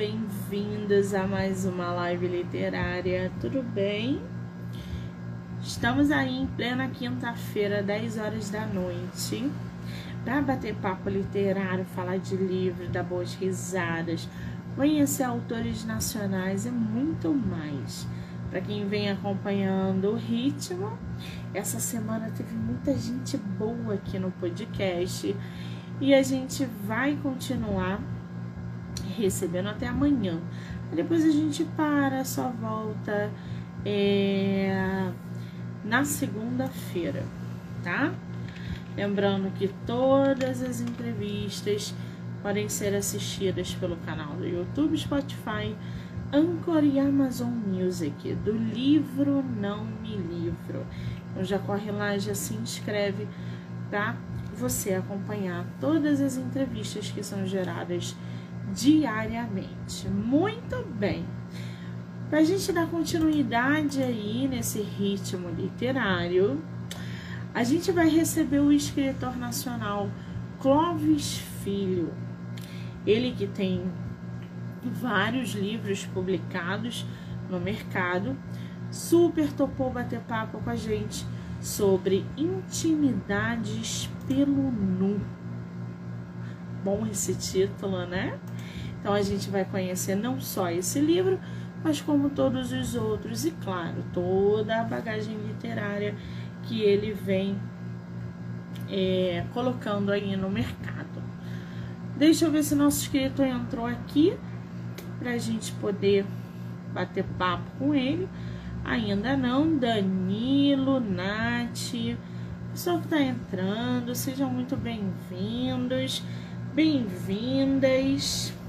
bem-vindos a mais uma live literária. Tudo bem? Estamos aí em plena quinta-feira, 10 horas da noite, para bater papo literário, falar de livro, dar boas risadas, conhecer autores nacionais e muito mais. Para quem vem acompanhando o ritmo, essa semana teve muita gente boa aqui no podcast e a gente vai continuar recebendo até amanhã. Depois a gente para, só volta é, na segunda-feira, tá? Lembrando que todas as entrevistas podem ser assistidas pelo canal do YouTube, Spotify, Anchor e Amazon Music, do livro Não Me Livro. Então já corre lá, já se inscreve para você acompanhar todas as entrevistas que são geradas diariamente. Muito bem. Para a gente dar continuidade aí nesse ritmo literário, a gente vai receber o escritor nacional Clóvis Filho. Ele que tem vários livros publicados no mercado, super topou bater papo com a gente sobre intimidades pelo nu. Bom esse título, né? Então a gente vai conhecer não só esse livro, mas como todos os outros e claro, toda a bagagem literária que ele vem é, colocando aí no mercado. Deixa eu ver se nosso escritor entrou aqui para a gente poder bater papo com ele. Ainda não, Danilo, Nath, pessoal que está entrando, sejam muito bem-vindos, bem-vindas.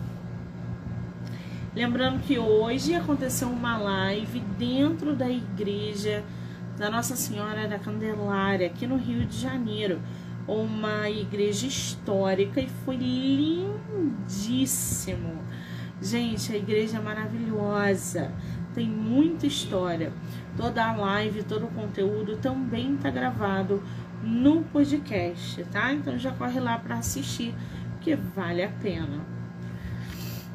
Lembrando que hoje aconteceu uma live dentro da igreja da Nossa Senhora da Candelária, aqui no Rio de Janeiro. Uma igreja histórica e foi lindíssimo. Gente, a igreja é maravilhosa, tem muita história. Toda a live, todo o conteúdo também está gravado no podcast, tá? Então já corre lá para assistir, que vale a pena.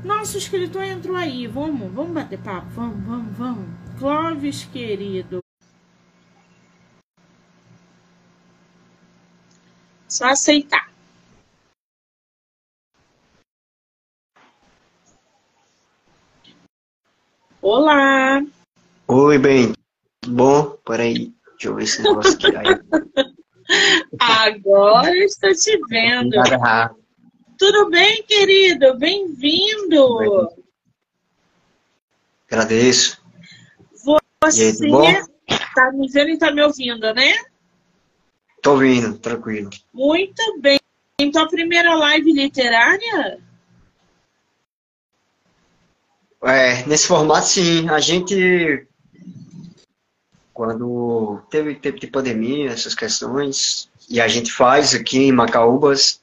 Nosso escritor entrou aí. Vamos, vamos bater papo. Vamos, vamos, vamos. Clóvis, querido. Só aceitar. Olá. Oi, bem. Tudo bom? Peraí. Deixa eu ver se eu aqui. Agora estou te vendo. Nada tudo bem, querido? Bem-vindo! Agradeço. Você está me vendo e está me ouvindo, né? Estou ouvindo, tranquilo. Muito bem. Então, a primeira live literária? É, nesse formato, sim. A gente, quando teve tempo de pandemia, essas questões, e a gente faz aqui em Macaúbas,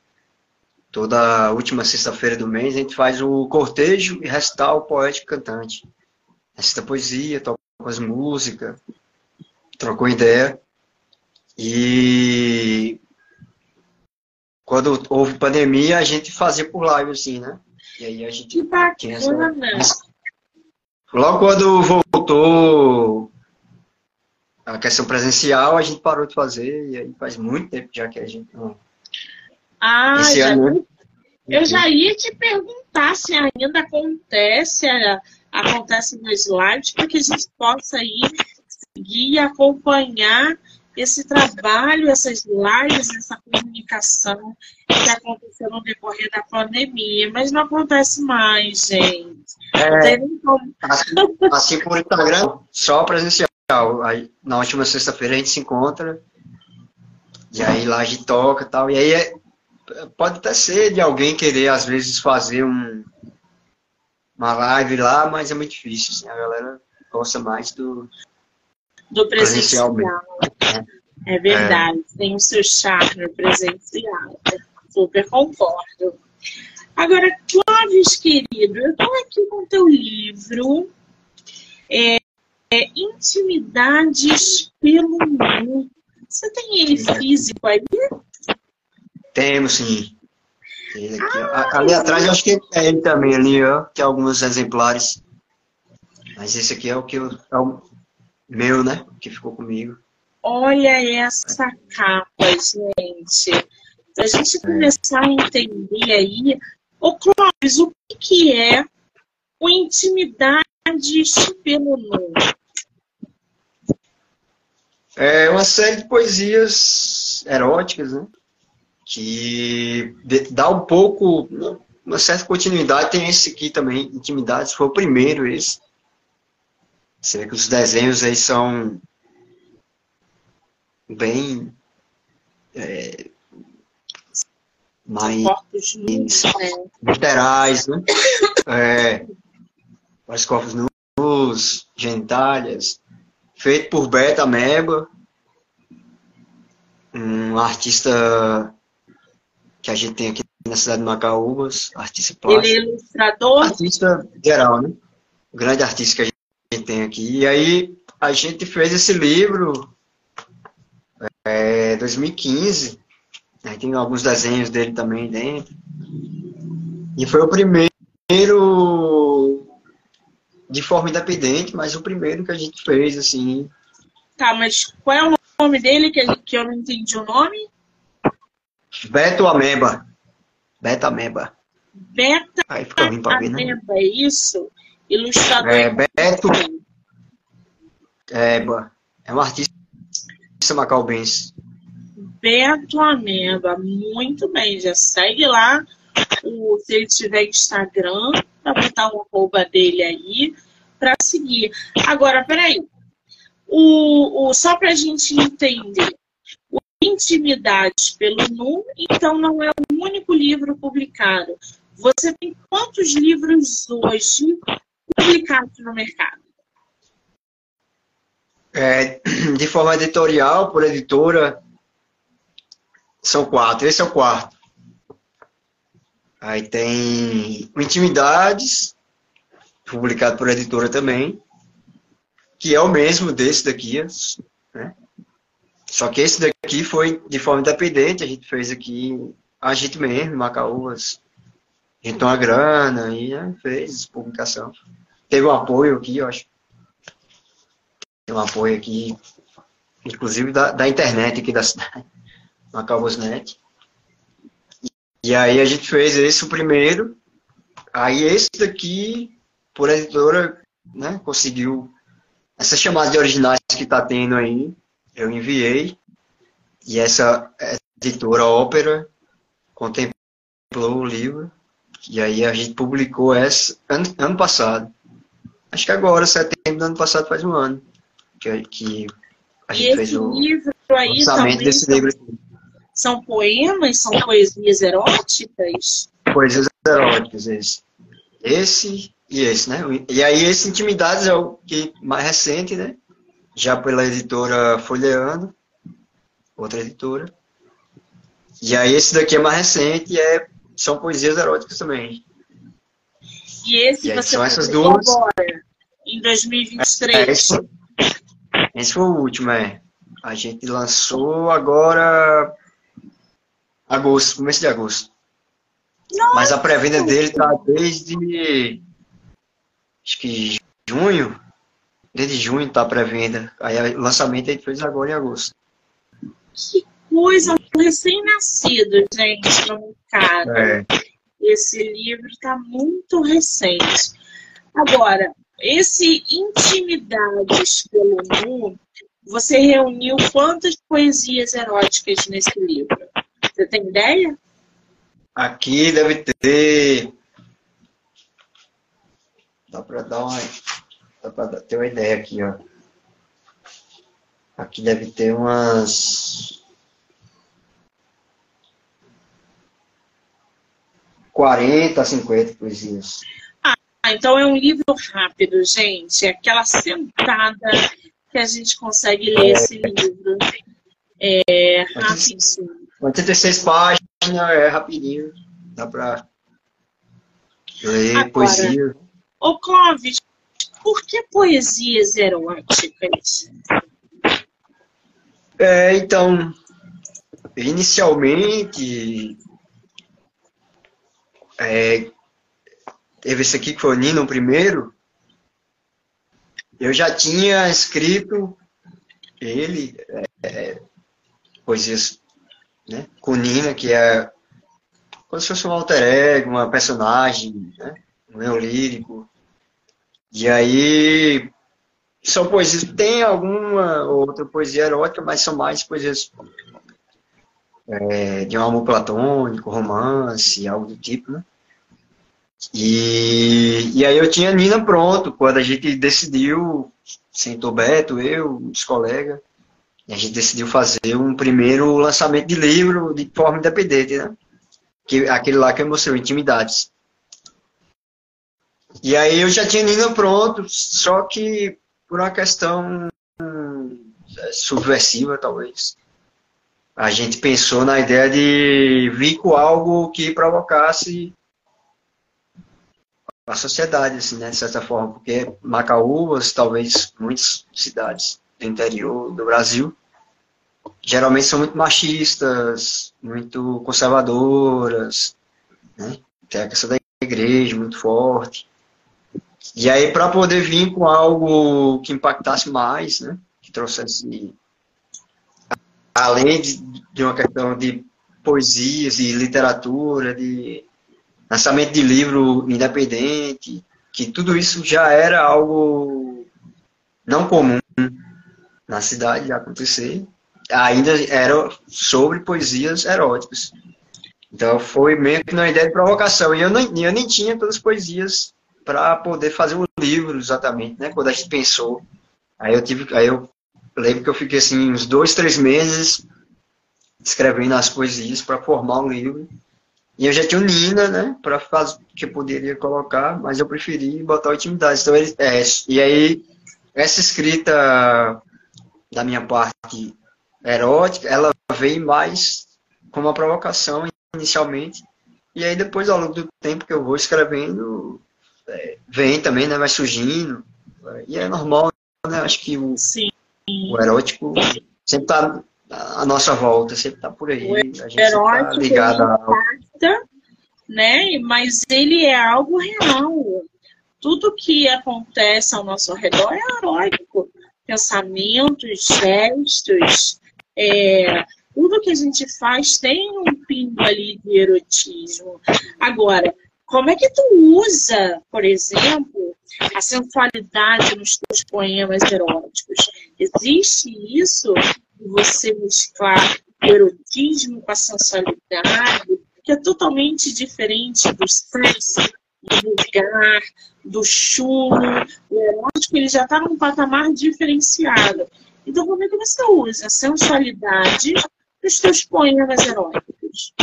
Toda última sexta-feira do mês a gente faz o cortejo e recital poético cantante. Recita poesia, toca as músicas, trocou ideia. E quando houve pandemia, a gente fazia por live, assim, né? E aí a gente que tinha essa... Logo quando voltou a questão presencial, a gente parou de fazer, e aí faz muito tempo já que a gente não ah, Esse já, ano, eu já ia te perguntar se ainda acontece, acontece nos lives, para que a gente possa ir seguir e acompanhar esse trabalho, essas lives, essa comunicação que aconteceu no decorrer da pandemia, mas não acontece mais, gente. É, assim, assim por Instagram, só presencial. Aí, na última sexta-feira a gente se encontra, e aí lá a gente toca e tal. E aí é, pode até ser de alguém querer, às vezes, fazer um, uma live lá, mas é muito difícil. Assim, a galera gosta mais do, do presencial. presencial. É. verdade, é. tem o seu charme presencial. Super concordo. Agora, Clóvis, querido, eu estou aqui com o teu livro é, é, Intimidades pelo Mundo. Você tem ele físico aí? Temos, sim. Aqui. Ali atrás eu acho que é ele também ali, ó. Tem alguns exemplares. Mas esse aqui é o que eu, é o meu, né? Que ficou comigo. Olha essa capa, gente. Pra gente começar a entender aí. Ô, Clóvis, o que, que é o Intimidades pelo? É uma série de poesias eróticas, né? Que dá um pouco, uma certa continuidade. Tem esse aqui também, Intimidades, foi o primeiro esse. Você vê que os desenhos aí são bem é, mais literais, né? É, mais corpos nus, genitálias, feito por Beta Meba, um artista que a gente tem aqui na cidade de Macaúbas, artista plástico. Ele é ilustrador? Artista geral, né? O grande artista que a gente tem aqui. E aí a gente fez esse livro é, 2015. Aí tem alguns desenhos dele também dentro. E foi o primeiro de forma independente, mas o primeiro que a gente fez, assim. Tá, mas qual é o nome dele que, que eu não entendi o nome? Beto Ameba. Beta Ameba. Beta Aí fica ruim pra ver, né? Ameba, é isso? Ilustrador. É, Beto. É, é um artista macaubense. Beto Ameba, muito bem, já segue lá. O, se ele tiver Instagram, para botar o arroba dele aí para seguir. Agora, peraí. O, o, só para a gente entender. Intimidades pelo Nu, então não é o único livro publicado. Você tem quantos livros hoje publicados no mercado? É, de forma editorial, por editora, são quatro. Esse é o quarto. Aí tem Intimidades, publicado por editora também, que é o mesmo desse daqui, né? Só que esse daqui foi de forma independente, a gente fez aqui, a gente mesmo, Macaúas, juntou uma grana e né, fez publicação. Teve um apoio aqui, eu acho. Tem um apoio aqui, inclusive da, da internet aqui da cidade, Macaúas.net. E aí a gente fez esse o primeiro. Aí esse daqui, por editora, né, conseguiu essa chamada de originais que está tendo aí, eu enviei. E essa editora Ópera contemplou o livro. E aí a gente publicou essa ano, ano passado. Acho que agora, setembro do ano passado, faz um ano. Que, que a gente fez o lançamento desse livro. São poemas? São poesias eróticas? Poesias eróticas, esse. Esse e esse, né? E aí esse Intimidades é o que mais recente, né? Já pela editora Folheando, outra editora. E aí esse daqui é mais recente e é, são poesias eróticas também. E esse e você são essas duas agora, em 2023? É, esse, esse foi o último, é. A gente lançou agora Agosto, começo de agosto. Nossa. Mas a pré-venda dele tá desde. Acho que junho. Desde junho tá a pré-venda. Aí o lançamento a gente fez agora em agosto. Que coisa! Recém-nascido, gente, no mercado. É. Esse livro tá muito recente. Agora, esse Intimidades pelo Mundo, você reuniu quantas poesias eróticas nesse livro? Você tem ideia? Aqui deve ter. Dá para dar uma. Dá para ter uma ideia aqui, ó. Aqui deve ter umas. 40, 50 poesias. Ah, então é um livro rápido, gente. É aquela sentada que a gente consegue ler esse livro. É rapidinho. 86 páginas, é rapidinho. Dá pra ler Agora, poesia. Ô Clóvis, por que poesias eróticas? É, então, inicialmente, é, teve esse aqui que foi o Nino primeiro, eu já tinha escrito ele, é, poesias né, com Nina, que é como se fosse um alter ego, uma personagem, né, um eu lírico. E aí são poesias, tem alguma outra poesia erótica, mas são mais poesias é, de um amor platônico, romance, algo do tipo, né? E, e aí eu tinha Nina pronto, quando a gente decidiu, sentou Beto, eu, os colegas, a gente decidiu fazer um primeiro lançamento de livro de forma independente, né? Que, aquele lá que eu mostrei, Intimidades. E aí eu já tinha Nina pronto, só que por uma questão é, subversiva, talvez. A gente pensou na ideia de vir com algo que provocasse a sociedade, assim, né, de certa forma, porque Macaúbas, talvez muitas cidades do interior do Brasil, geralmente são muito machistas, muito conservadoras, né? tem a questão da igreja muito forte. E aí, para poder vir com algo que impactasse mais, né? que trouxesse, além de, uma questão de poesias, de literatura, de lançamento de livro independente, que tudo isso já era algo não comum na cidade de acontecer. Ainda era sobre poesias eróticas. Então foi meio que uma ideia de provocação. E eu, não, eu nem tinha todas as poesias para poder fazer um livro exatamente, né? Quando a gente pensou. Aí eu tive, aí eu lembro que eu fiquei assim uns dois, três meses escrevendo as poesias para formar um livro. E eu já tinha o Nina, né, para fazer que eu poderia colocar, mas eu preferi botar o intimidade. Então ele, é, e aí essa escrita da minha parte erótica, ela veio mais como uma provocação inicialmente, e aí depois ao longo do tempo que eu vou escrevendo, é, vem também, né, vai surgindo, e é normal, né, acho que o, o erótico sempre está à nossa volta, sempre está por aí, o a gente erótico tá ligado a... impacta, né, mas ele é algo real, tudo que acontece ao nosso redor é erótico, pensamentos, gestos, é, tudo que a gente faz tem um pingo ali de erotismo. Agora, como é que tu usa, por exemplo, a sensualidade nos teus poemas eróticos? Existe isso de você mesclar o erotismo com a sensualidade, que é totalmente diferente do sexo, do lugar, do chulo. O erótico ele já está num patamar diferenciado. Então, como é que você usa a sensualidade dos seus poemas eróticos?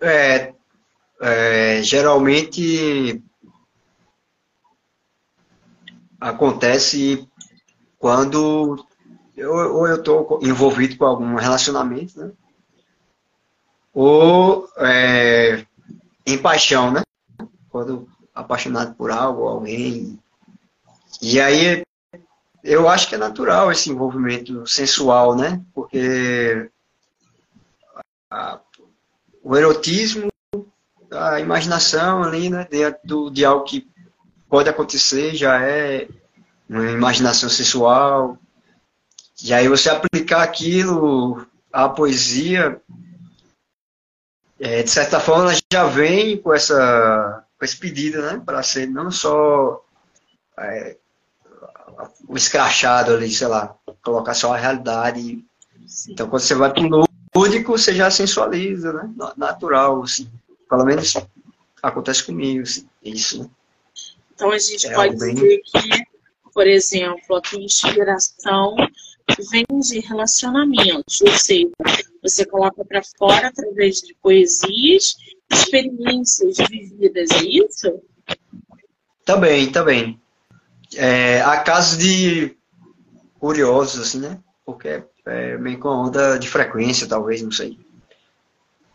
É, é, geralmente acontece quando eu, ou eu estou envolvido com algum relacionamento, né? Ou é, em paixão, né? Quando apaixonado por algo, alguém. E aí eu acho que é natural esse envolvimento sensual, né? Porque a, o erotismo, a imaginação ali, né? Dentro de algo que pode acontecer já é uma imaginação sensual. E aí você aplicar aquilo à poesia, é, de certa forma, ela já vem com essa com esse pedido, né? Para ser não só é, o escrachado ali, sei lá, colocar só a realidade. Sim. Então, quando você vai para o lúdico, você já sensualiza, né? Natural, assim. Pelo menos acontece comigo, assim, isso, né? Então, a gente é pode bem... dizer que, por exemplo, a tua inspiração vem de relacionamentos, ou seja, você coloca para fora através de poesias, experiências vividas, é isso? Também, também. É, há casos de curiosos, assim, né? Porque é meio com onda de frequência, talvez, não sei.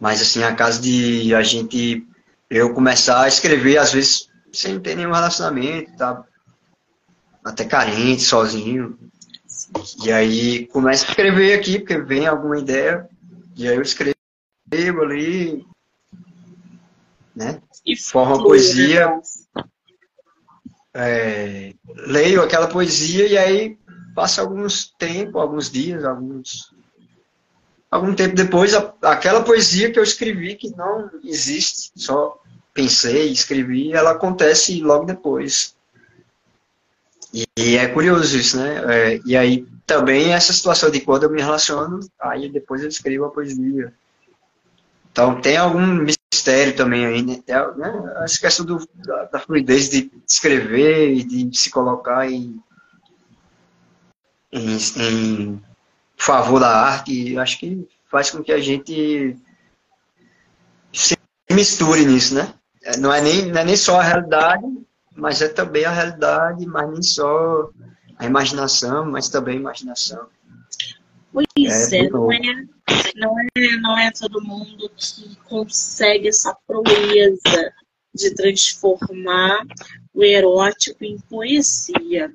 Mas, assim, há casos de a gente, eu começar a escrever, às vezes, sem ter nenhum relacionamento, tá? Até carente, sozinho. E aí, começo a escrever aqui, porque vem alguma ideia, e aí eu escrevo ali, né? E forma poesia, é, leio aquela poesia e aí passa alguns tempos, alguns dias, alguns algum tempo depois, a, aquela poesia que eu escrevi que não existe, só pensei, escrevi, ela acontece logo depois. E, e é curioso isso, né? É, e aí também essa situação de quando eu me relaciono, aí depois eu escrevo a poesia. Então tem algum mistério também aí, né? né? Essa questão do, da, da, fluidez de escrever e de se colocar em, em, em favor da arte, acho que faz com que a gente se misture nisso, né? É, não é nem, não é nem só a realidade, mas é também a realidade, mas nem só a imaginação, mas também a imaginação. Pois é, é não, é, não, é, não é todo mundo que consegue essa proeza de transformar o erótico em poesia.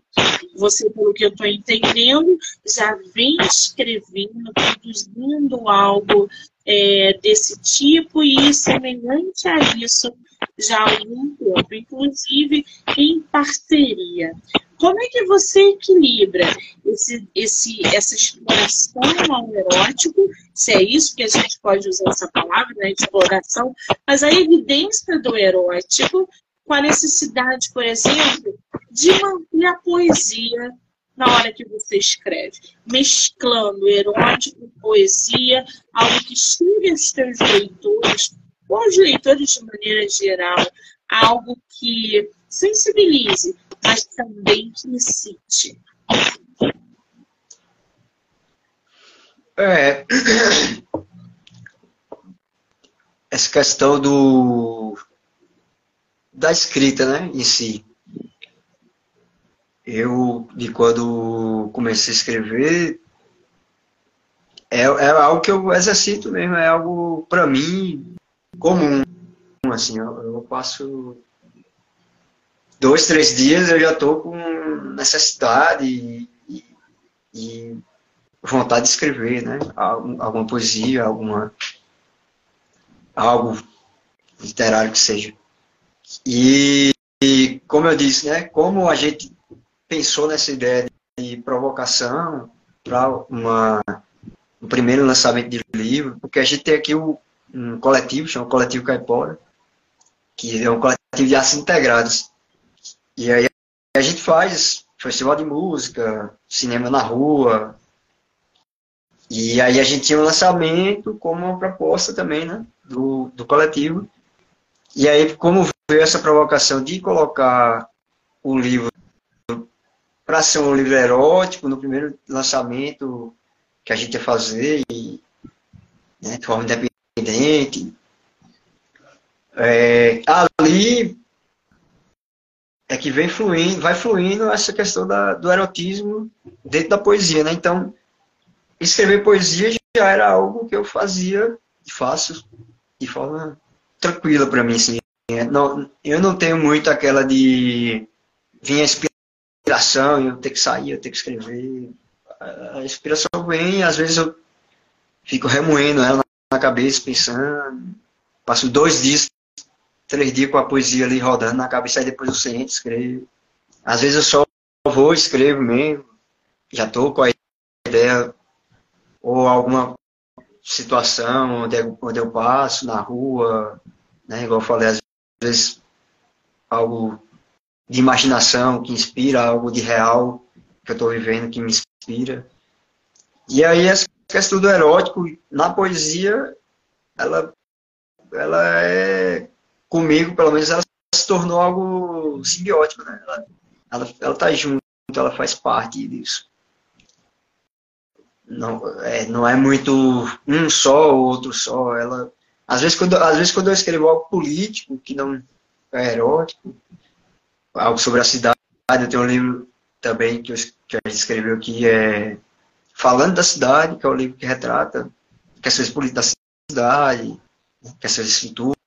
Você, pelo que eu estou entendendo, já vem escrevendo, produzindo algo é, desse tipo e semelhante a isso já há algum tempo, inclusive em parceria. Como é que você equilibra esse, esse, essa exploração ao erótico, se é isso que a gente pode usar essa palavra, né, exploração, mas a evidência do erótico com a necessidade, por exemplo, de manter a poesia na hora que você escreve, mesclando erótico poesia, algo que chegue aos seus leitores, ou aos leitores de maneira geral, algo que sensibilize, mas também que incite. É, essa questão do da escrita, né, em si. Eu, de quando comecei a escrever, é, é algo que eu exercito mesmo, é algo para mim comum, assim, eu, eu passo dois, três dias eu já estou com necessidade e, e, e, vontade de escrever, né? Alguma poesia, alguma algo literário que seja. E, e como eu disse, né? Como a gente pensou nessa ideia de provocação para uma um primeiro lançamento de livro, porque a gente tem aqui o, um coletivo, chama Coletivo Caipora, que é um coletivo de artes integrados. E aí a gente faz festival de música, cinema na rua. E aí a gente tinha um lançamento como uma proposta também, né, do, do coletivo. E aí, como veio essa provocação de colocar o livro para ser um livro erótico, no primeiro lançamento que a gente ia fazer, e, né, de forma independente, é, ali é que vem fluindo, vai fluindo essa questão da, do erotismo dentro da poesia, né? Então, escrever poesia já era algo que eu fazia e de forma tranquila para mim, assim. Não, eu não tenho muito aquela de vir a inspiração, eu ter que sair, eu ter que escrever. A inspiração vem, às vezes eu fico remoendo ela na cabeça, pensando. Passo dois dias três dias com a poesia ali rodando na cabeça, e depois eu sento, escrevo. Às vezes eu só vou, escrevo mesmo, já estou com a ideia, ou alguma situação onde eu, onde eu passo, na rua, né, igual eu falei, às vezes algo de imaginação que inspira, algo de real que eu estou vivendo que me inspira. E aí essa questão do erótico na poesia, ela, ela é comigo, pelo menos, ela se tornou algo simbiótico, né? Ela, ela, ela tá junto, ela faz parte disso. Não é, não é muito um só ou outro só. Ela, às vezes, quando, às vezes, quando eu escrevo algo político, que não é erótico, algo sobre a cidade, eu tenho um livro também que, eu, que a gente escreveu aqui, é Falando da Cidade, que é o livro que retrata questões políticas da cidade, questões de escritura,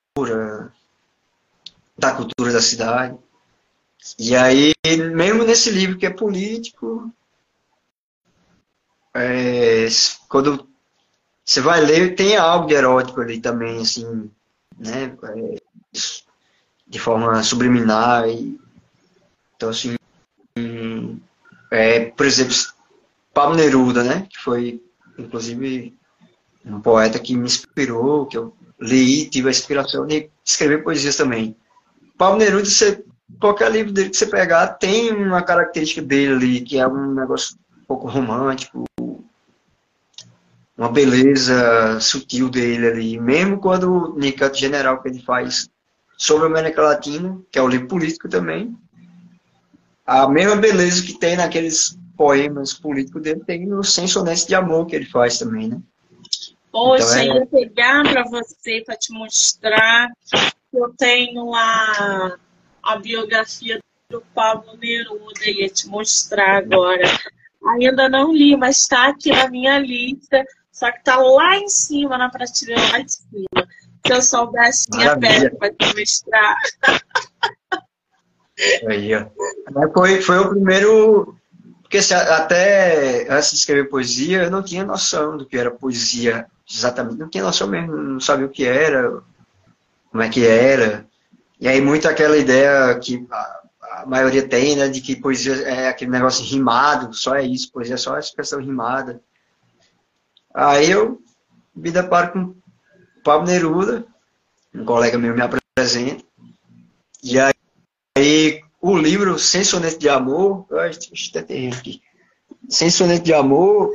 da cultura da cidade. E aí, mesmo nesse livro que é político, é, quando você vai ler, tem algo de erótico ali também, assim, né? É, de forma subliminar. E, então, assim, é, por exemplo, Pablo Neruda, né? Que foi, inclusive, um poeta que me inspirou, que eu li, tive a inspiração de escrever poesias também. Pablo Neruda, você, qualquer livro dele que você pegar, tem uma característica dele ali, que é um negócio um pouco romântico, uma beleza sutil dele ali. Mesmo quando no Canto General que ele faz sobre a América Latina, que é o livro político também, a mesma beleza que tem naqueles poemas políticos dele, tem no Sensonense de Amor que ele faz também, né? Poxa, então, é... ia pegar para você, para te mostrar eu tenho a, a biografia do Pablo Neruda, ia te mostrar agora. Ainda não li, mas está aqui na minha lista, só que está lá em cima, na prateleira lá em cima. Se eu soubesse, tinha perto para te mostrar. Aí, ó. Foi, foi o primeiro. Porque até antes de escrever poesia, eu não tinha noção do que era poesia exatamente. Não tinha noção mesmo, não sabia o que era, como é que era. E aí, muito aquela ideia que a, a maioria tem, né, de que poesia é aquele negócio rimado, só é isso, poesia é só expressão rimada. Aí eu me deparo com Pablo Neruda, um colega meu me apresenta, e aí Aí o livro Sem Soneto de Amor, deixa eu ter aqui. Sem Soneto de Amor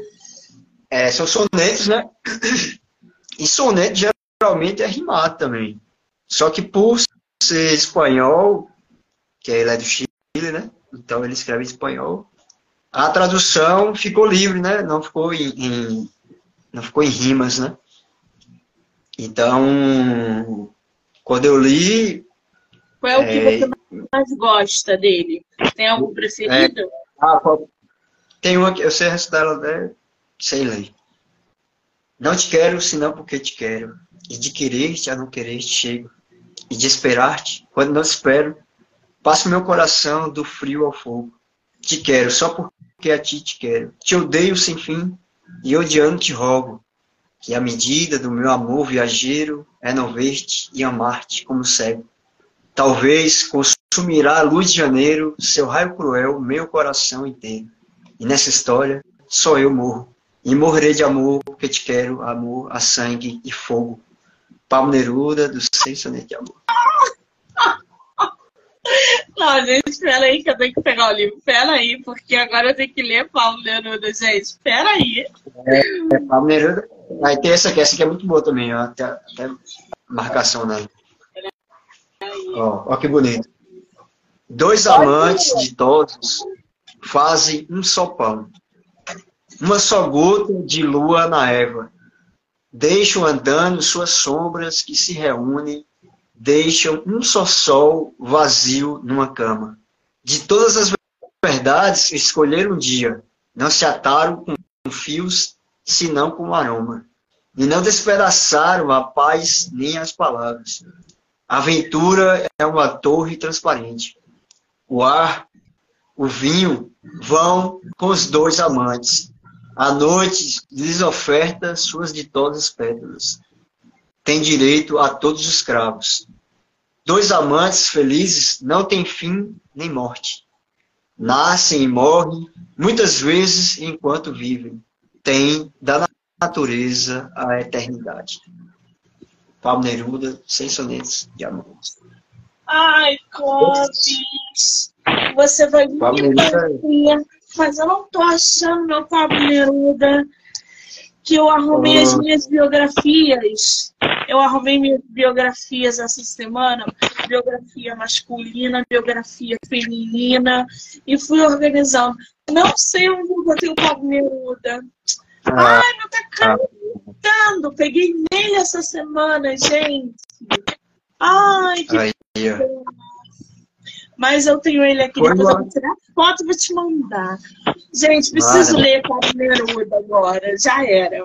é, são sonetos, né? E soneto geralmente é rimado também. Só que por ser espanhol, que ele é do Chile, né? Então ele escreve em espanhol. A tradução ficou livre, né? Não ficou em, em não ficou em rimas, né? Então, quando eu li, qual é o que é... você mais gosta dele? Tem algum preferido? É... Ah, tem uma que eu sei recitar ela até sem ler. Não te quero, senão porque te quero. E de querer-te a não querer-te chego. E de esperar-te, quando não espero, passo meu coração do frio ao fogo. Te quero só porque a ti te quero. Te odeio sem fim e odiando te rogo. Que a medida do meu amor viajeiro é não ver-te e amar-te como cego. Talvez consumirá a luz de janeiro, seu raio cruel, meu coração inteiro. E nessa história, só eu morro. E morrerei de amor, porque te quero, amor, a sangue e fogo. Pablo Neruda, do Soneto de Amor. Não, gente, espera aí que eu tenho que pegar o livro. Espera aí, porque agora eu tenho que ler Pablo Neruda, gente. Espera aí. É, é Pablo Neruda. Aí tem essa aqui, essa aqui é muito boa também, ó. Até, até marcação nela. Ó, ó que bonito. Dois amantes de todos fazem um só pão. Uma só gota de lua na Eva. Deixam andando suas sombras que se reúnem. Deixam um só sol vazio numa cama. De todas as verdades, escolheram um dia. Não se ataram com fios, senão com aroma. E não despedaçaram a paz nem as palavras. A aventura é uma torre transparente. O ar, o vinho vão com os dois amantes. A noite lhes oferta suas ditosas pétalas. Tem direito a todos os cravos. Dois amantes felizes não têm fim nem morte. Nascem e morrem, muitas vezes enquanto vivem. Têm da natureza a eternidade. Pablo Neruda, Sem Sonetos de Amor. Ai, Clóvis, você vai me. Mas eu não tô achando meu Pablo Neruda que eu arrumei as minhas biografias. Eu arrumei minhas biografias essa semana, biografia masculina, biografia feminina, e fui organizando. Não sei onde eu botei o Pablo Neruda. Ah, Ai, não tá cantando. Peguei nele essa semana, gente. Ai, que Aí, Mas eu tenho ele aqui, Foi depois eu vou tirar foto e vou te mandar. Gente, preciso Mara. ler Pablo Neruda agora. Já era.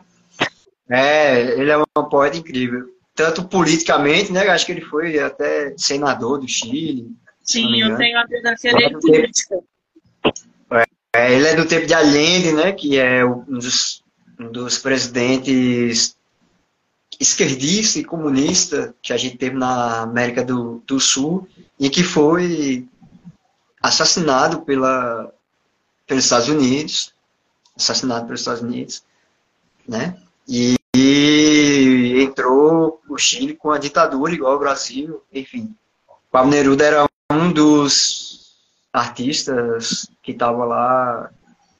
É, ele é um poeta incrível. Tanto politicamente, né? Acho que ele foi até senador do Chile. Sim, eu tenho a biografia dele política. É, ele é do tempo de Allende, né? Que é um dos um dos presidentes esquerdista e comunista que a gente teve na América do, do Sul e que foi assassinado pela, pelos Estados Unidos, assassinado pelos Estados Unidos, né? E, e entrou o Chile com a ditadura igual ao Brasil, enfim. Pablo Neruda era um dos artistas que estava lá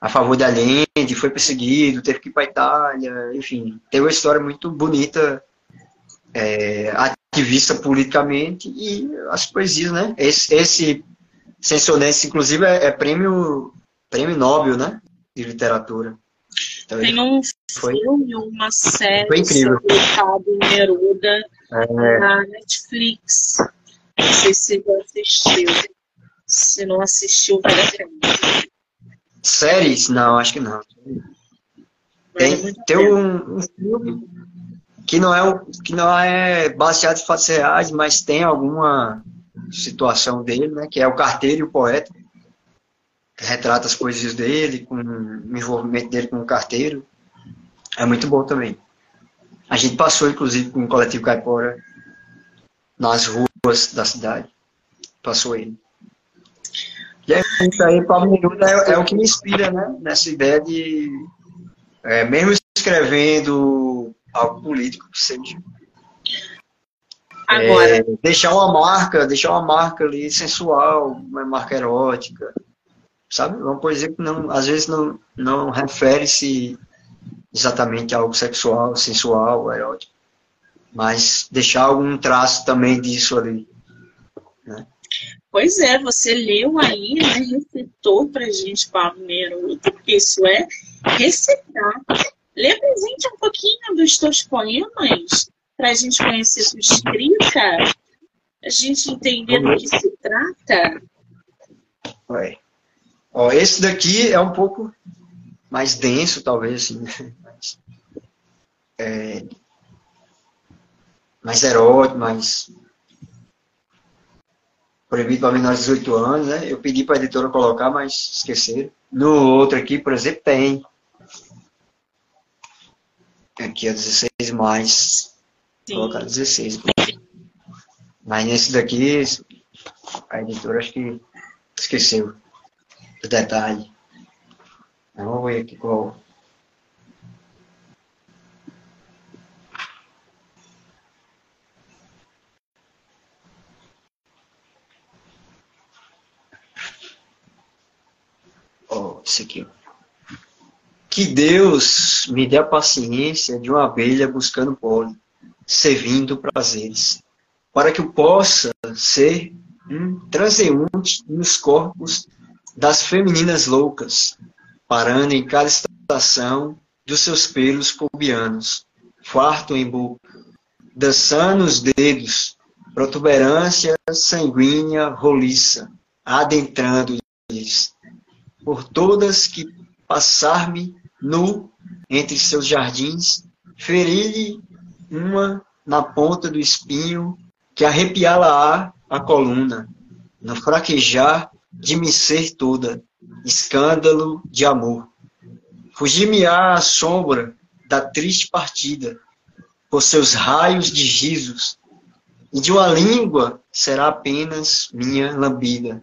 a favor de Allende, foi perseguido, teve que ir para a Itália, enfim, teve uma história muito bonita, é, ativista politicamente, e as poesias, né? Esse, esse Sensonense, inclusive, é, é, prêmio, prêmio Nobel, né? De literatura. Então, Tem um foi, filme, uma série foi incrível. sobre Neruda é... na Netflix. Não sei se você assistiu. Se não assistiu, vale a pena. Séries? Não, acho que não. Tem, tem um, um, filme que não, é, que não é baseado em fatos reais, mas tem alguma situação dele, né? Que é o Carteiro e o Poeta. Que retrata as poesias dele, com o envolvimento dele com o carteiro. É muito bom também. A gente passou, inclusive, com o coletivo Caipora nas ruas da cidade. Passou ele. E é isso aí, Pablo Neruda é, é, o que me inspira, né? Nessa ideia de, é, mesmo escrevendo algo político que seja, Agora. É, deixar uma marca, deixar uma marca ali sensual, uma marca erótica, sabe? Uma poesia que não, às vezes não, não refere-se exatamente a algo sexual, sensual, erótico, mas deixar algum traço também disso ali? Pois é, você leu aí, né, recitou pra gente, Pablo Neruda, porque isso é recitar. Lê gente um pouquinho dos teus poemas, para a gente conhecer sua escrita, a gente entender do que se trata. Oi. Ó, esse daqui é um pouco mais denso, talvez, assim, mais, é, mais erótico, mais proibido para menores de 18 anos, né? Eu pedi para a editora colocar, mas esqueceram. No outro aqui, por exemplo, tem. Aqui é 16 mais. Sim. Colocar 16. Mas nesse daqui, a editora acho que esqueceu do detalhe. Vamos ver aqui qual. Ó, oh, aqui. Que Deus me dê a paciência de uma abelha buscando pólen, servindo prazeres, para que eu possa ser um transeunte nos corpos das femininas loucas, parando em cada estação dos seus pelos pubianos, farto em boca, dançando os dedos, protuberância sanguínea roliça, adentrando-lhes por todas que passar-me nu entre seus jardins, feri-lhe uma na ponta do espinho que arrepiá-la-á a coluna, no fraquejar de me ser toda, escândalo de amor. Fugir-me-á a sombra da triste partida, por seus raios de risos, e de uma língua será apenas minha lambida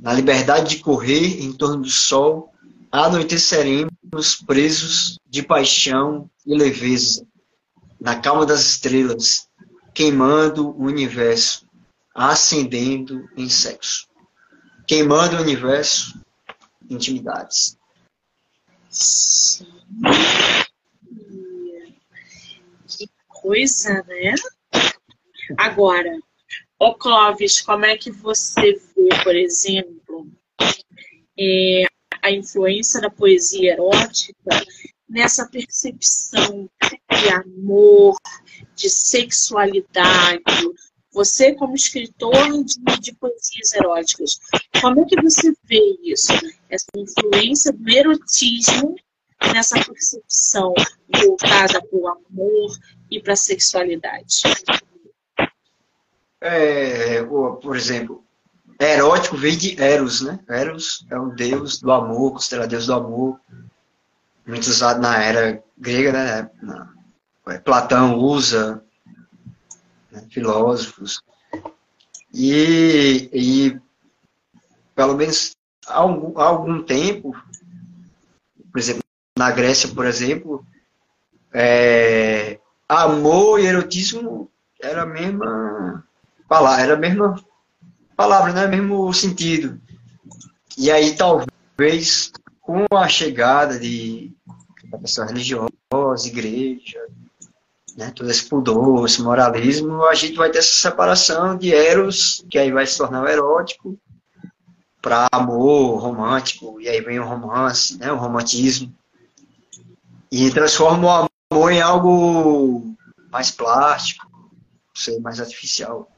na liberdade de correr em torno do sol, anoiteceremos presos de paixão e leveza, na calma das estrelas, queimando o universo, ascendendo em sexo. Queimando o universo, intimidades. Sim. Que coisa, né? Agora, Ô Clóvis, como é que você vê, por exemplo, é, a influência da poesia erótica nessa percepção de amor, de sexualidade? Você, como escritor de, de poesias eróticas, como é que você vê isso? Essa influência do erotismo nessa percepção voltada para o amor e para a sexualidade? É, por exemplo, erótico vem de Eros, né? Eros é o deus do amor, considerado deus do amor, muito usado na era grega, né? É, Platão usa, né, filósofos. E, e, pelo menos há algum, há algum tempo, por exemplo, na Grécia, por exemplo, é, amor e erotismo era a mesma palavra, era a mesma palavra, né? mesmo sentido. E aí talvez com a chegada de da questão religiosa, igreja, né, todo esse pudor, esse moralismo, a gente vai ter essa separação de eros, que aí vai se tornar o erótico, para amor romântico, e aí vem o romance, né, o romantismo, e transforma o amor em algo mais plástico, sei, mais artificial.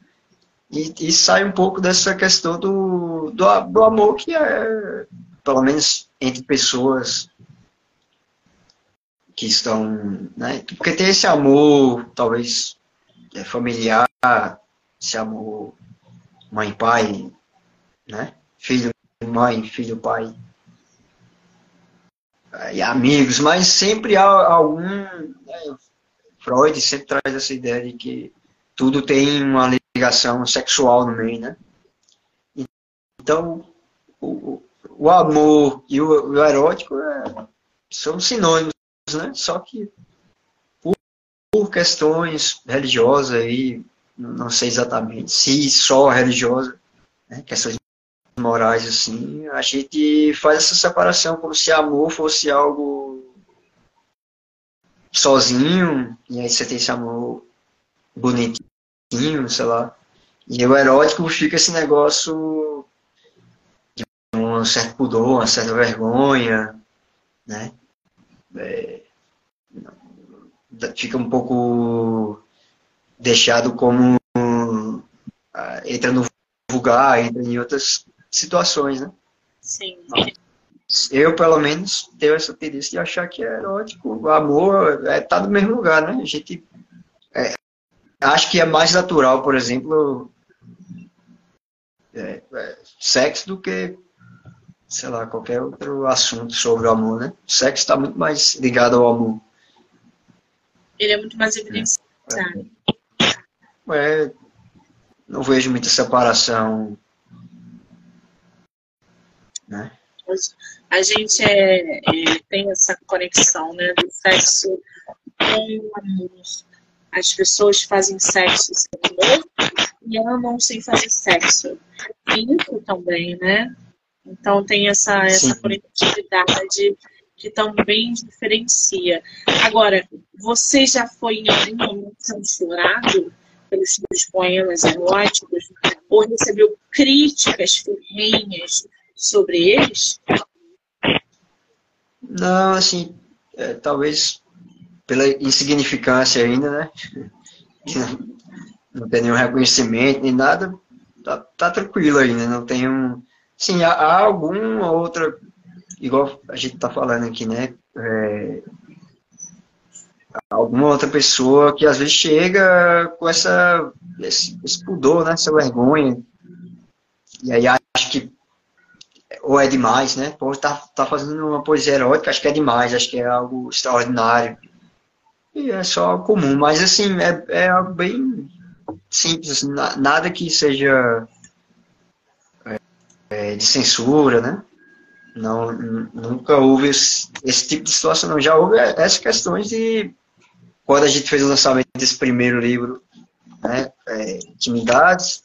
E, e, sai um pouco dessa questão do, do, do amor que é, pelo menos entre pessoas que estão, né? Porque tem esse amor, talvez, é, familiar, esse amor mãe pai, né? Filho mãe, filho pai e amigos, mas sempre há algum né? Freud sempre traz essa ideia de que tudo tem uma ligação sexual no meio, né? Então, o, o amor e o, o erótico é, são sinônimos né? Só que por, por questões religiosas aí, não sei exatamente se só religiosa, né? questões morais assim, a gente faz essa separação como se amor fosse algo sozinho, e aí você tem esse amor bonitinho, sei lá. E o erótico fica esse negócio de um certo pudor, uma certa vergonha, né? é, fica um pouco deixado como uh, entra no vulgar, entra em outras situações, né? Sim. Eu, pelo menos, tenho essa tendência de achar que é erótico, o amor é, tá no mesmo lugar, né? A gente acho que é mais natural, por exemplo, é, é, sexo do que sei lá, qualquer outro assunto sobre o amor, né? O sexo está muito mais ligado ao amor. Ele é muito mais evidenciado. É, é não vejo muita separação, né? A gente é, é, tem essa conexão, né, do sexo com o amor. As pessoas fazem sexo sem amor e amam sem fazer sexo. E isso também, né? Então tem essa, essa conectividade que também diferencia. Agora, você já foi em algum momento censurado pelos seus poemas eróticos ou recebeu críticas ferrenhas sobre eles? Não, assim, é, talvez pela insignificância ainda, né? Não, tem nenhum reconhecimento nem nada, tá, tá tranquilo ainda, não tem um Sim, há, há alguma outra, igual a gente está falando aqui, né? É, alguma outra pessoa que às vezes chega com essa, esse, esse pudor, né? Essa vergonha. E aí acho que ou é demais, né? Pô, tá, tá fazendo uma poesia erótica, acho que é demais, acho que é algo extraordinário. E é só comum, mas assim, é, é bem simples, assim, nada que seja é, de censura, né? Não, nunca houve esse, esse, tipo de situação, não. Já houve essas questões de quando a gente fez o lançamento desse primeiro livro, né? É, Intimidades,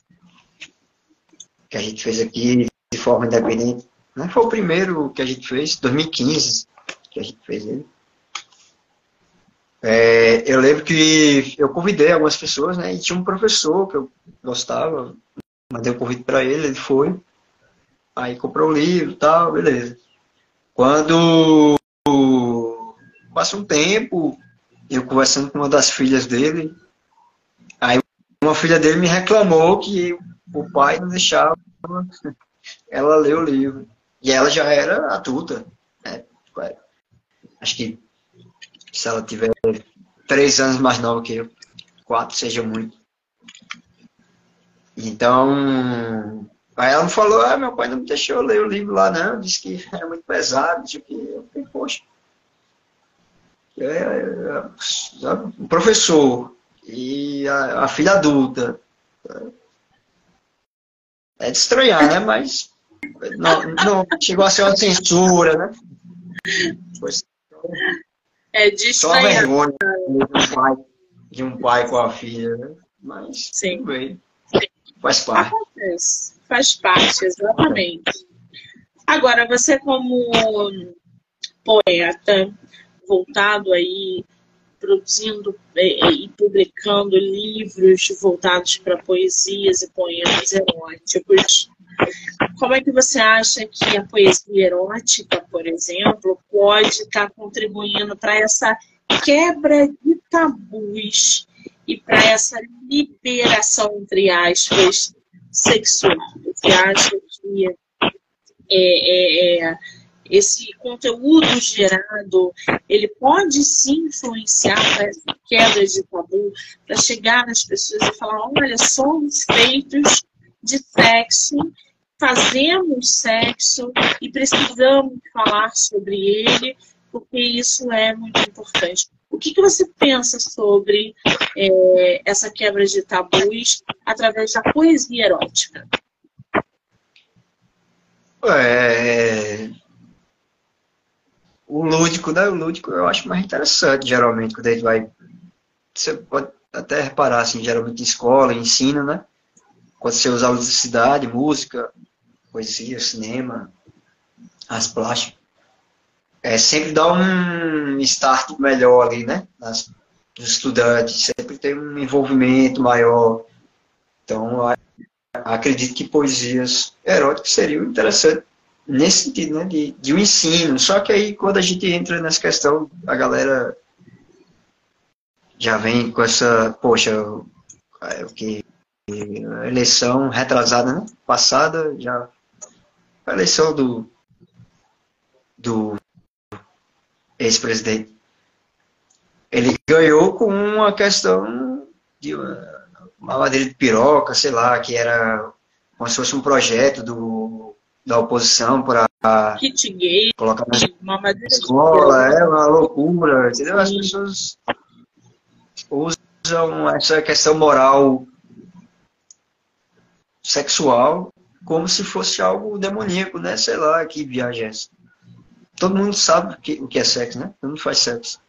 que a gente fez aqui de forma independente. Não foi o primeiro que a gente fez, 2015 que a gente fez ele. É, eu lembro que eu convidei algumas pessoas, né? E tinha um professor que eu gostava, mandei um convite para ele, ele foi. Aí comprou o livro e tal, beleza. Quando passa um tempo, eu conversando com uma das filhas dele, aí uma filha dele me reclamou que o pai não deixava ela ler o livro. E ela já era adulta. Né? Acho que se ela tiver três anos mais nova que eu, quatro seja muito. Então, Aí ela falou, ah, meu pai não me deixou ler o livro lá, não. Disse que era muito pesado, disse que eu falei, poxa. é, é, o professor e a, a filha adulta. É de estranhar, né? Mas não, não chegou a ser uma censura, né? Foi é de só vergonha de um, pai, de um pai com a filha, né? Mas Sim. tudo bem. Faz parte. Acontece. Faz parte, exatamente. Agora, você como poeta, voltado aí, produzindo é, é, e publicando livros voltados para poesias e poemas eróticos, como é que você acha que a poesia erótica, por exemplo, pode estar contribuindo para essa quebra de tabus e para essa liberação, entre aspas, sexual? Você acha que é, é, é, esse conteúdo gerado, ele pode sim influenciar para essa quebra de tabu, para chegar nas pessoas e falar, olha, somos feitos de sexo, fazemos sexo e precisamos falar sobre ele, porque isso é muito importante. O que, que você pensa sobre é, essa quebra de tabus através da poesia erótica? É... O lúdico, né? O lúdico eu acho mais interessante, geralmente, quando gente vai. Você pode até reparar, assim, geralmente escola, ensino, né? Quando você usa a ludicidade, música, poesia, cinema, as plásticas. É, sempre dá um start melhor ali, né? Nas, dos estudantes, sempre tem um envolvimento maior. Então, acredito que poesias eróticas seriam interessantes nesse sentido, né, de, de um ensino. Só que aí, quando a gente entra nessa questão, a galera já vem com essa, poxa, é, o que a eleição retrasada, né, passada, já a eleição do do ex-presidente. Ele ganhou com uma questão de uma uma madeira de piroca, sei lá, que era como se fosse um projeto do, da oposição para colocar na escola, é uma loucura, entendeu? As pessoas usam essa questão moral sexual como se fosse algo demoníaco, né? Sei lá, que viagem é essa. Todo mundo sabe o que, o que é sexo, né? Todo mundo faz sexo.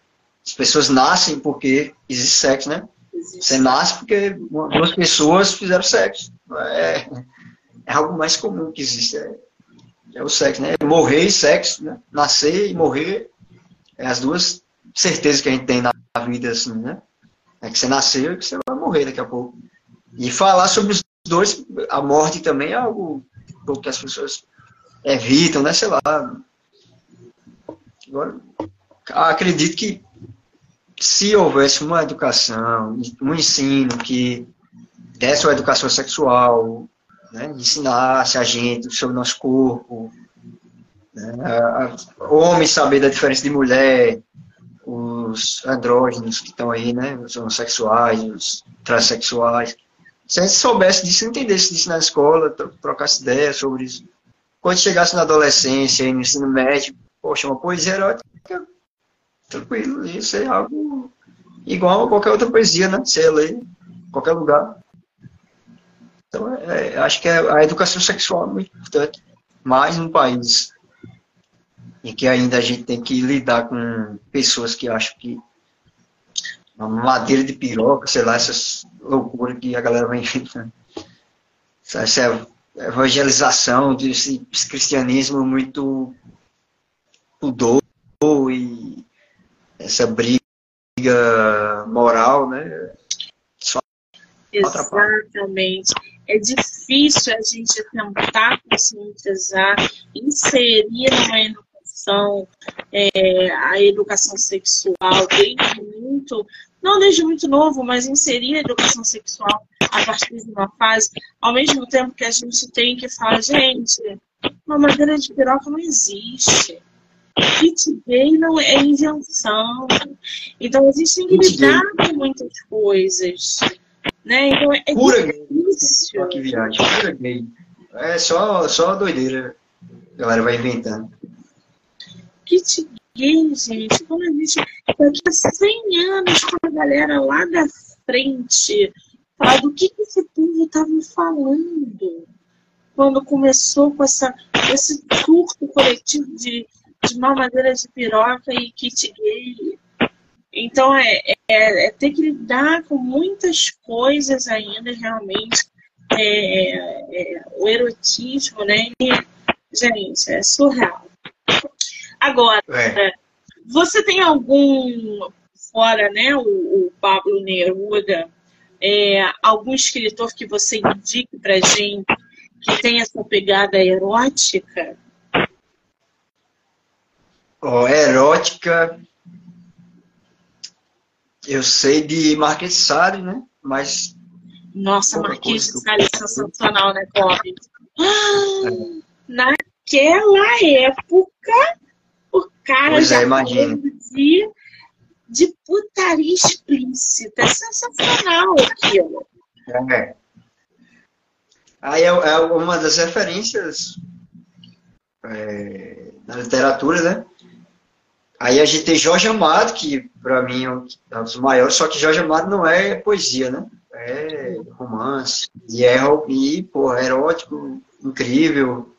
As pessoas nascem porque existe sexo, né? Você nasce porque duas pessoas fizeram sexo. É, é algo mais comum que existe. É, é o sexo, né? Morrer e sexo, né? Nascer e morrer é as duas certezas que a gente tem na vida, assim, né? É que você nasceu e que você vai morrer daqui a pouco. E falar sobre os dois, a morte também é algo que as pessoas evitam, né? Sei lá. Agora, acredito que se houvesse uma educação, um ensino que desse uma educação sexual, né, ensinasse a gente sobre o nosso corpo, né, homem saber da diferença de mulher, os andrógenos que estão aí, né, os homossexuais, os transexuais. Se a gente soubesse disso, entendesse disso na escola, trocasse ideias sobre isso. Quando chegasse na adolescência no ensino médio, poxa, uma poesia erótica tranquilo. Isso é algo igual a qualquer outra poesia, né? Você lê em qualquer lugar. Então, é, acho que é, a educação sexual é muito importante. Mais um país em que ainda a gente tem que lidar com pessoas que acham que uma madeira de piroca, sei lá, essas loucuras que a galera vai inventando. Essa evangelização desse cristianismo muito pudor e essa briga moral, né? Só Exatamente. É difícil a gente tentar conscientizar, inserir numa educação, é, a educação sexual desde muito, não desde muito novo, mas inserir a educação sexual a partir de uma fase, ao mesmo tempo que a gente tem que falar, gente, uma madeira de piroca não existe kit gay não é invenção. Então, a gente tem que lidar com muitas coisas. Né? Então, é pura difícil. Gay. Que viagem, pura gay. É só, só doideira. A galera vai inventando. Kit cheguei, gente, quando a gente. Daqui a 100 anos, com a galera lá da frente, falar do que, que esse povo estava falando quando começou com essa, esse surto coletivo de, de mamadeira de piroca e kit gay. Então, é, é, é, ter que lidar com muitas coisas ainda, realmente. É, é, o erotismo, né? E, gente, é surreal. Agora, é. você tem algum, fora né, o, o Pablo Neruda, é, algum escritor que você indique pra gente que tem essa pegada erótica? Oh, erótica, eu sei de Marquês de Sade, né? Mas. Nossa, Marquês de Sade é sensacional, né, Bob? Ah, é. Naquela época, o cara pois já é, imagina. de, de putaria explícita. É sensacional aquilo. É. Aí é, é uma das referências é, na literatura, né? Aí a gente tem Jorge Amado, que para mim é um dos maiores, só que Jorge Amado não é poesia, né? É romance. E é e, pô, erótico, incrível,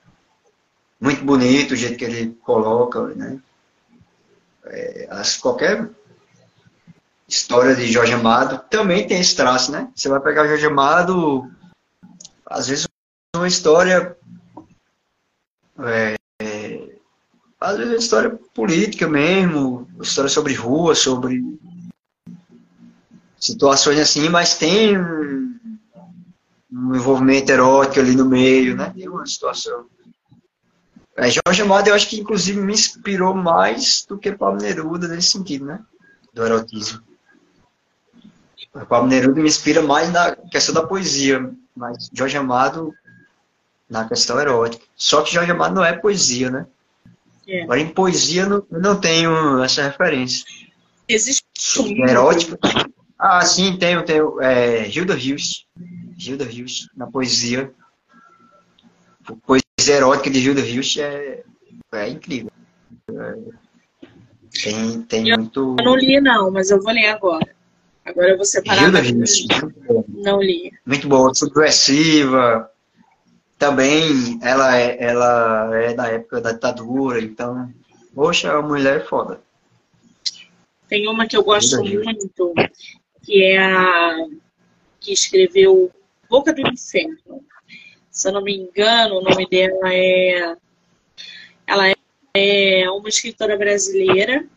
muito bonito o jeito que ele coloca, né? É, as, qualquer história de Jorge Amado também tem esse traço, né? Você vai pegar Jorge Amado, às vezes uma história é, às vezes é história política mesmo, história sobre rua, sobre situações assim, mas tem um envolvimento erótico ali no meio, né? Tem uma situação. É, Jorge Amado, eu acho que inclusive me inspirou mais do que Pablo Neruda nesse sentido, né? Do erotismo. O Pablo Neruda me inspira mais na questão da poesia, mas Jorge Amado na questão erótica. Só que Jorge Amado não é poesia, né? É. Agora, em poesia, não, não tenho essa referência. Existe um? Ah, sim, tenho, tenho. É, Gilda Rios. Gilda Rios, na poesia. Poesia erótica de Gilda Rios é, é incrível. É, tem, tem eu muito. Eu não li, não, mas eu vou ler agora. Agora eu vou separar. Gilda Rios. Não li. Muito boa, subversiva, também ela é, ela é da época da ditadura, então, poxa, a mulher é foda. Tem uma que eu gosto muito, que é a que escreveu Boca do Inferno. Se eu não me engano, o nome dela é. Ela é uma escritora brasileira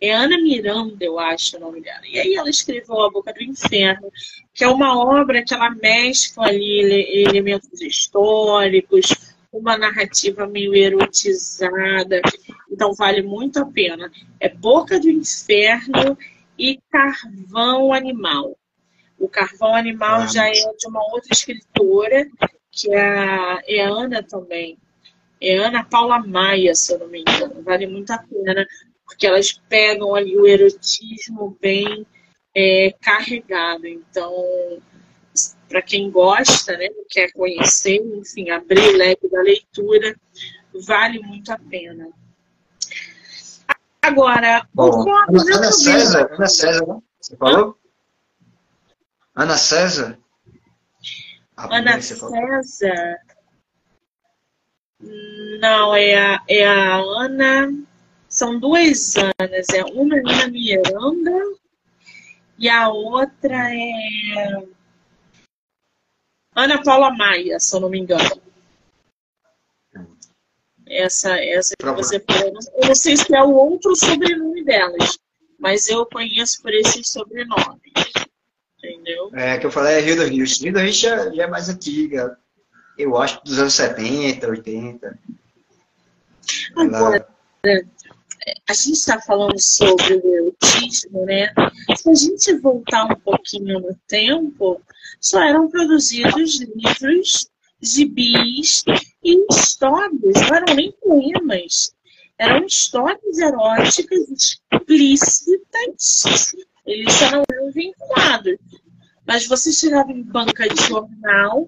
é Ana Miranda, eu acho o nome dela. E aí ela escreveu A Boca do Inferno, que é uma obra que ela mescla ali elementos históricos, uma narrativa meio erotizada. Então vale muito a pena. É Boca do Inferno e Carvão Animal. O Carvão Animal ah, já é de uma outra escritora, que é a, é a Ana também. É Ana Paula Maia, se eu não me engano. Vale muito a pena, porque elas pegam ali o erotismo bem é, carregado. Então, para quem gosta, né, quer conhecer, enfim, abrir o leque da leitura, vale muito a pena. Agora, Bom, o Ana, Ana César, Ana César, né? Você falou? Ana César? A Ana César. Não, é a, é a Ana. São duas Anas. É uma é Ana Miranda e a outra é Ana Paula Maia, se eu não me engano. Essa, essa que você falou. Eu não sei se é o outro sobrenome delas, mas eu conheço por esses sobrenomes. Entendeu? É, que eu falei é Rio do Rio. Rio do Rio já, já é mais antiga. Eu acho dos anos 70, 80. Agora, Ela a gente está falando sobre o erotismo, né? Se a gente voltar um pouquinho no tempo, só eram produzidos livros, gibis e histórias, não eram nem poemas, eram histórias eróticas explícitas, eles eram vinculados. Mas você chegava em banca de jornal,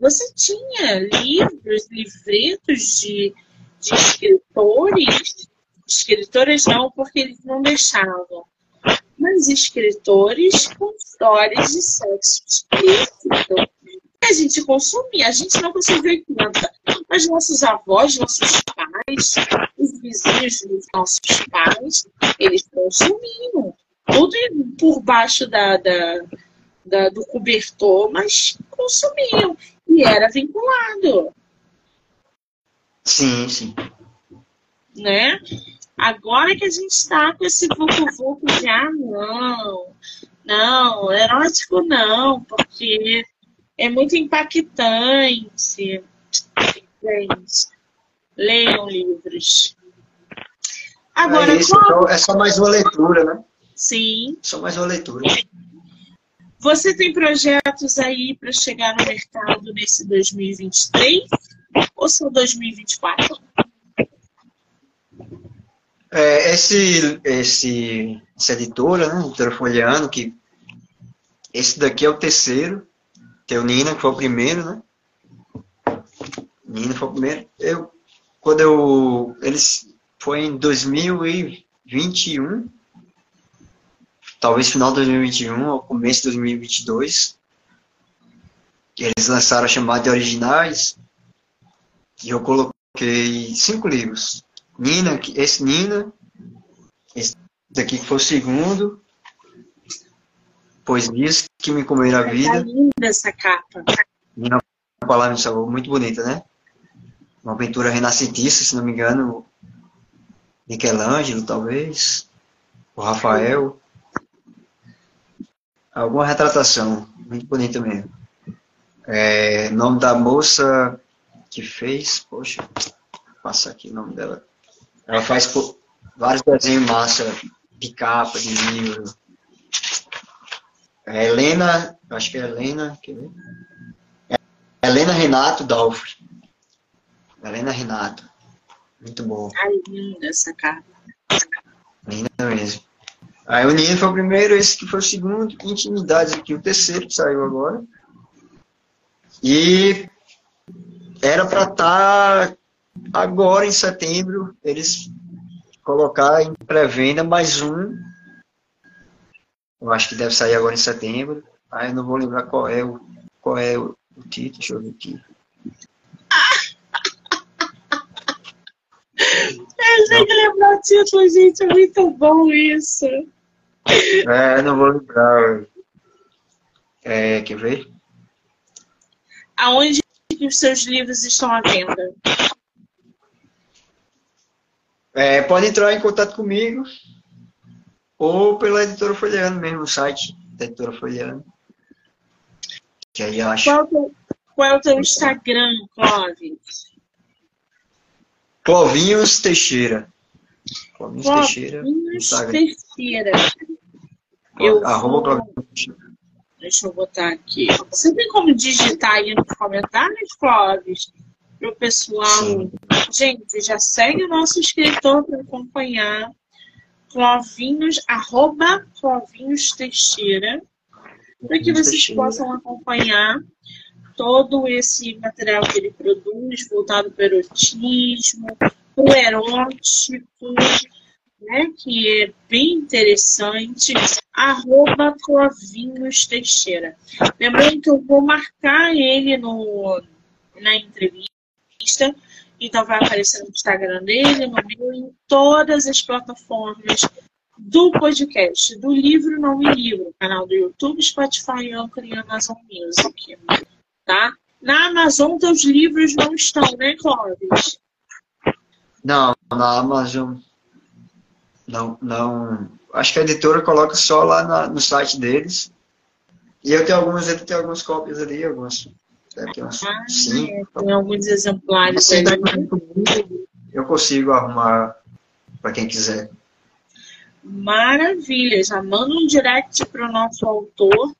você tinha livros, livretos de, de escritores Escritoras não, porque eles não deixavam. Mas escritores com histórias de sexo explícito. A gente consumia, a gente não conseguiu 80, mas nossos avós, nossos pais, os vizinhos dos nossos pais, eles consumiam. Tudo por baixo da, da, da, do cobertor, mas consumiam. E era vinculado. Sim, sim. Né? Agora que a gente está com esse vucu-vucu de ah, não, não, erótico não, porque é muito impactante. Gente, leiam livros. Agora, é, isso, qual... é só mais uma leitura, né? Sim. Só mais uma leitura. Você tem projetos aí para chegar no mercado nesse 2023 ou só 2024? É, esse, esse, essa editora, né, editora Folheano, que esse daqui é o terceiro, tem o Nina, que foi o primeiro, né? Nina foi o primeiro. Eu, quando eu, eles, foi em 2021, talvez final de 2021 ou começo de 2022, que eles lançaram a chamada de originais, e eu coloquei cinco livros. Nina, esse Nina, esse daqui que foi o segundo, Poesias que me comeram a vida. Tá linda essa capa. Nina Palavra de Sabor, muito bonita, né? Uma pintura renascentista, se não me engano, Michelangelo, talvez, o Rafael. Alguma retratação, muito bonita mesmo. É, nome da moça que fez, poxa, vou passar aqui o nome dela. Ela faz vários desenhos massa de capa, de livro. É Helena, acho que é Helena, quer ver? É Helena Renato Dalf. Helena Renato. Muito bom. Ai, linda essa capa. Linda mesmo. Aí o Nino foi o primeiro, esse que foi o segundo, Intimidades aqui, o terceiro que saiu agora. E era para estar tá Agora, em setembro, eles colocar em pré-venda mais um. Eu acho que deve sair agora em setembro. Aí eu não vou lembrar qual é o, qual é o, o título. Deixa eu ver aqui. Eu tenho que lembrar o título, gente. É muito bom isso. É, não vou lembrar. É, quer ver? Aonde que os seus livros estão à venda? É, pode entrar em contato comigo ou pela editora Folheano mesmo, o site da editora Folheano. Que aí eu acho. Qual, qual é o teu Instagram, Clóvis? Clovinhos Teixeira. Clovinhos, Clovinhos Teixeira. Teixeira. Eu Arroba vou... Deixa eu botar aqui. Você tem como digitar aí nos comentários, Clóvis? Para o pessoal. Sim. Gente, já segue o nosso escritor para acompanhar. Clovinhos, arroba Clovinhos Teixeira, para que vocês possam acompanhar todo esse material que ele produz, voltado para o erotismo, para o erótico, né, que é bem interessante, arroba Clovinhos Teixeira. Lembrando que eu vou marcar ele no, na entrevista, então vai aparecer no Instagram dele, no meu, em todas as plataformas do podcast, do livro Não Me Livro, canal do YouTube, Spotify, Anchor e Amazon Music, tá? Na Amazon, teus livros não estão, né, Clóvis? Não, na Amazon, não, não. Acho que a editora coloca só lá na, no site deles. E eu tenho algumas, eu tenho algumas cópias ali, algumas Deve uns ah, cinco. É, tem alguns exemplares. Eu consigo arrumar para quem quiser. Maravilha! Já manda um direct para o nosso autor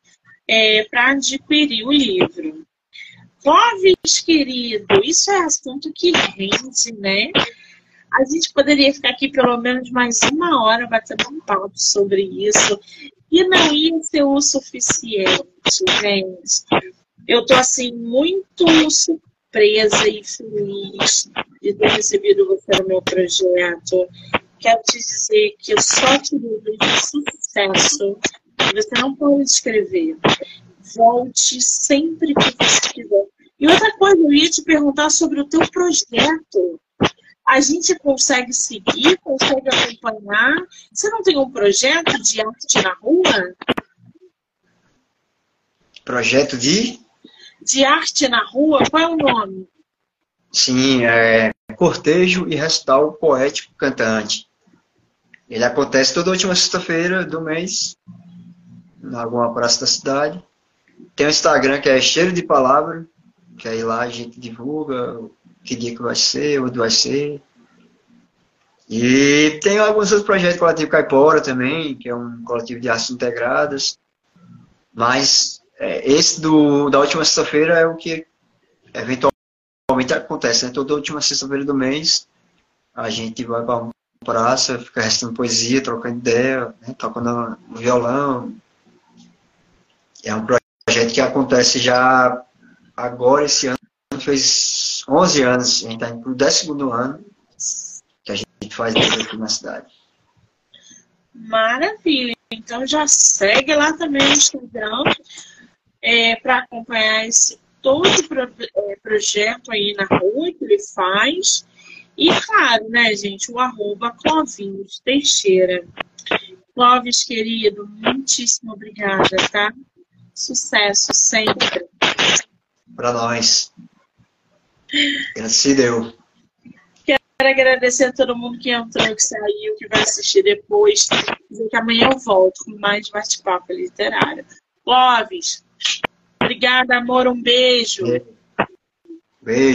é, para adquirir o livro. Clóvis, querido, isso é assunto que rende, né? A gente poderia ficar aqui pelo menos mais uma hora batendo um papo sobre isso. E não ia ser o suficiente, gente eu estou assim muito surpresa e feliz de ter recebido você no meu projeto. quero te dizer que eu só te desejo sucesso. Você não pode escrever. Volte sempre que você quiser. E outra coisa, eu ia te perguntar sobre o teu projeto. A gente consegue seguir, consegue acompanhar. Você não tem um projeto de arte na rua? Projeto de? De arte na rua, qual é o nome? Sim, é Cortejo e Recital Poético Cantante. Ele acontece toda última sexta-feira do mês, em alguma praça da cidade. Tem o Instagram que é Cheiro de Palavra, que aí lá a gente divulga que dia que vai ser, onde vai ser. E tem alguns outros projetos, coletivo Caipora também, que é um coletivo de artes integradas. Mas é, esse do, da última sexta-feira é o que eventualmente acontece, né? Toda última sexta-feira do mês a gente vai para uma praça, fica restando poesia, trocando ideia, né? tocando violão. É um projeto que acontece já agora, esse ano, fez 11 anos, a gente está indo para o 12 ano que a gente faz aqui na cidade. Maravilha! Então já segue lá também no Instagram é, para acompanhar esse todo pro, é, projeto aí na rua que ele faz. E claro, né, gente, o arroba Clovinhos Teixeira. Clóvis, querido, muitíssimo obrigada, tá? Sucesso sempre. Para nós. Graças deu. Quero agradecer a todo mundo que entrou, que saiu, que vai assistir depois. Dizer que amanhã eu volto com mais bate-papo literário. Clóvis, obrigada, amor. Um beijo. Beijo.